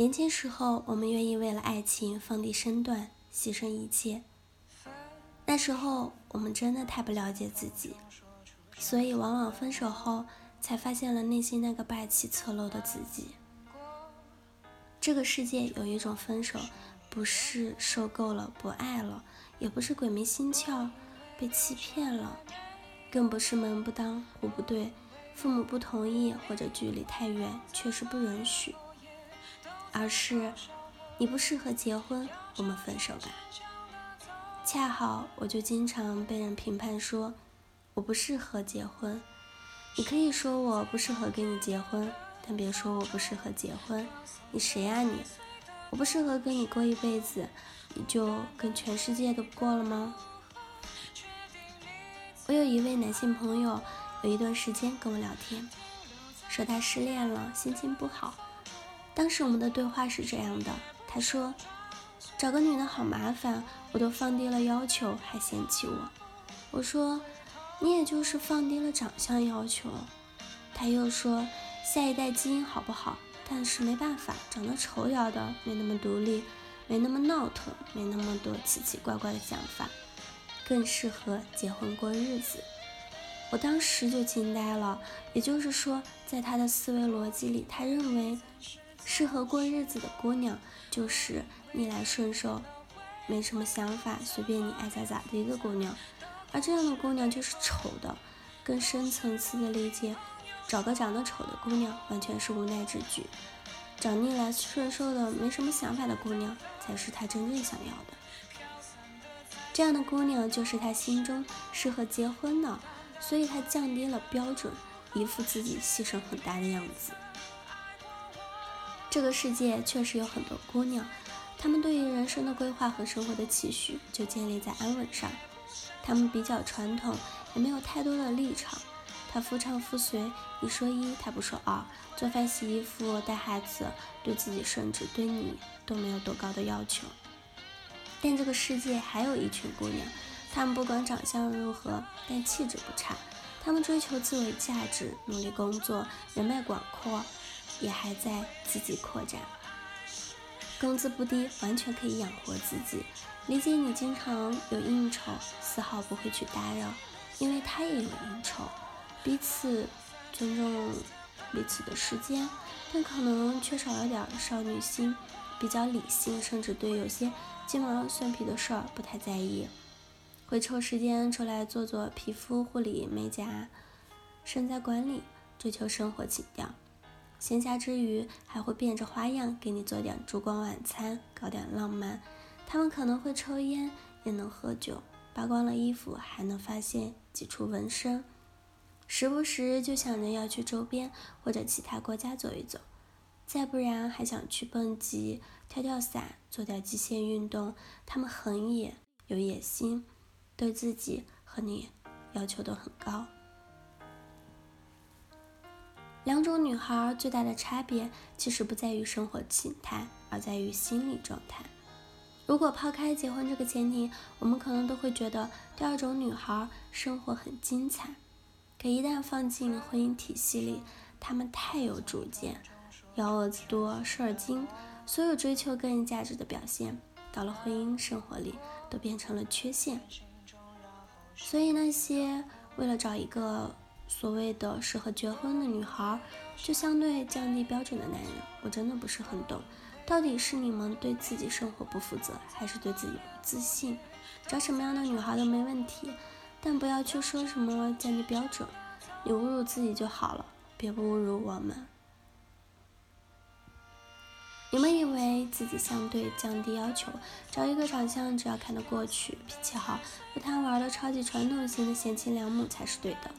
年轻时候，我们愿意为了爱情放低身段，牺牲一切。那时候，我们真的太不了解自己，所以往往分手后才发现了内心那个霸气侧漏的自己。这个世界有一种分手，不是受够了不爱了，也不是鬼迷心窍被欺骗了，更不是门不当户不对，父母不同意或者距离太远确实不允许。而是你不适合结婚，我们分手吧。恰好我就经常被人评判说我不适合结婚。你可以说我不适合跟你结婚，但别说我不适合结婚。你谁呀你？我不适合跟你过一辈子，你就跟全世界都不过了吗？我有一位男性朋友，有一段时间跟我聊天，说他失恋了，心情不好。当时我们的对话是这样的，他说：“找个女的好麻烦，我都放低了要求，还嫌弃我。”我说：“你也就是放低了长相要求。”他又说：“下一代基因好不好？但是没办法，长得丑点的没那么独立，没那么闹腾，没那么多奇奇怪怪的想法，更适合结婚过日子。”我当时就惊呆了，也就是说，在他的思维逻辑里，他认为。适合过日子的姑娘就是逆来顺受，没什么想法，随便你爱咋咋的一个姑娘。而这样的姑娘就是丑的。更深层次的理解，找个长得丑的姑娘完全是无奈之举。找逆来顺受的、没什么想法的姑娘才是他真正想要的。这样的姑娘就是他心中适合结婚的，所以他降低了标准，一副自己牺牲很大的样子。这个世界确实有很多姑娘，她们对于人生的规划和生活的期许就建立在安稳上。她们比较传统，也没有太多的立场。她夫唱妇随，你说一，她不说二。做饭、洗衣服、带孩子，对自己甚至对你都没有多高的要求。但这个世界还有一群姑娘，她们不管长相如何，但气质不差。她们追求自我价值，努力工作，人脉广阔。也还在自己扩展，工资不低，完全可以养活自己。理解你经常有应酬，丝毫不会去打扰，因为他也有应酬。彼此尊重彼此的时间，但可能缺少了点少女心，比较理性，甚至对有些鸡毛蒜皮的事儿不太在意，会抽时间出来做做皮肤护理、美甲、身材管理，追求生活情调。闲暇之余，还会变着花样给你做点烛光晚餐，搞点浪漫。他们可能会抽烟，也能喝酒，扒光了衣服还能发现几处纹身，时不时就想着要去周边或者其他国家走一走。再不然还想去蹦极、跳跳伞、做点极限运动。他们很野，有野心，对自己和你要求都很高。两种女孩最大的差别，其实不在于生活形态，而在于心理状态。如果抛开结婚这个前提，我们可能都会觉得第二种女孩生活很精彩。可一旦放进婚姻体系里，她们太有主见，幺蛾子多，事儿精，所有追求个人价值的表现，到了婚姻生活里都变成了缺陷。所以那些为了找一个。所谓的适合结婚的女孩，就相对降低标准的男人，我真的不是很懂，到底是你们对自己生活不负责，还是对自己不自信？找什么样的女孩都没问题，但不要去说什么降低标准，你侮辱自己就好了，别侮辱我们。你们以为自己相对降低要求，找一个长相只要看得过去、脾气好、不贪玩的超级传统型的贤妻良母才是对的。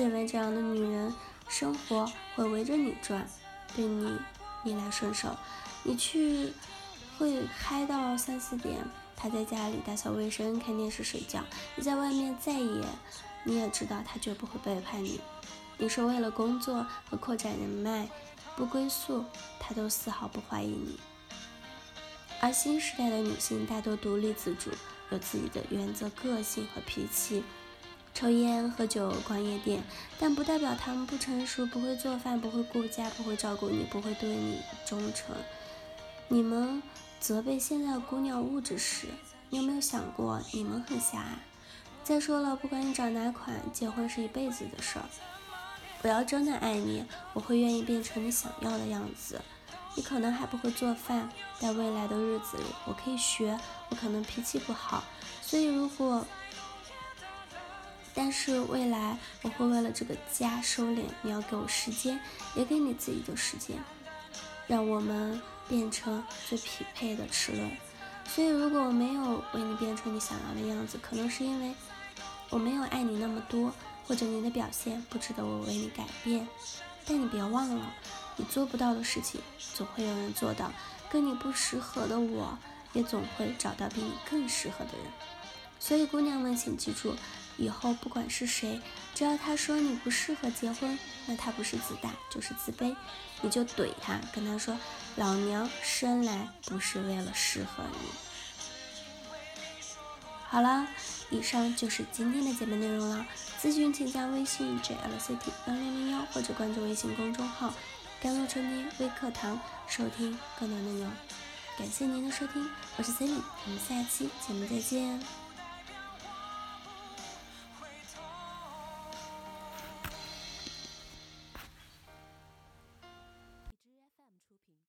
认为这样的女人，生活会围着你转，对你逆来顺受，你去会嗨到三四点，她在家里打扫卫生、看电视、睡觉。你在外面再野，你也知道她绝不会背叛你。你是为了工作和扩展人脉。不归宿，她都丝毫不怀疑你。而新时代的女性大多独立自主，有自己的原则、个性和脾气，抽烟、喝酒、逛夜店，但不代表他们不成熟、不会做饭、不会顾家、不会照顾你、不会对你忠诚。你们责备现在的姑娘物质时，你有没有想过你们很狭隘？再说了，不管你找哪款，结婚是一辈子的事儿。我要真的爱你，我会愿意变成你想要的样子。你可能还不会做饭，在未来的日子里，我可以学。我可能脾气不好，所以如果，但是未来我会为了这个家收敛。你要给我时间，也给你自己的时间，让我们变成最匹配的齿轮。所以，如果我没有为你变成你想要的样子，可能是因为我没有爱你那么多，或者你的表现不值得我为你改变。但你别忘了，你做不到的事情，总会有人做到。跟你不适合的我，也总会找到比你更适合的人。所以，姑娘们，请记住，以后不管是谁，只要他说你不适合结婚，那他不是自大就是自卑，你就怼他，跟他说：“老娘生来不是为了适合你。”好了，以上就是今天的节目内容了。咨询请加微信 jlct 幺零零幺或者关注微信公众号“甘露春天微课堂”收听更多内容。感谢您的收听，我是 Cindy，我们下期节目再见。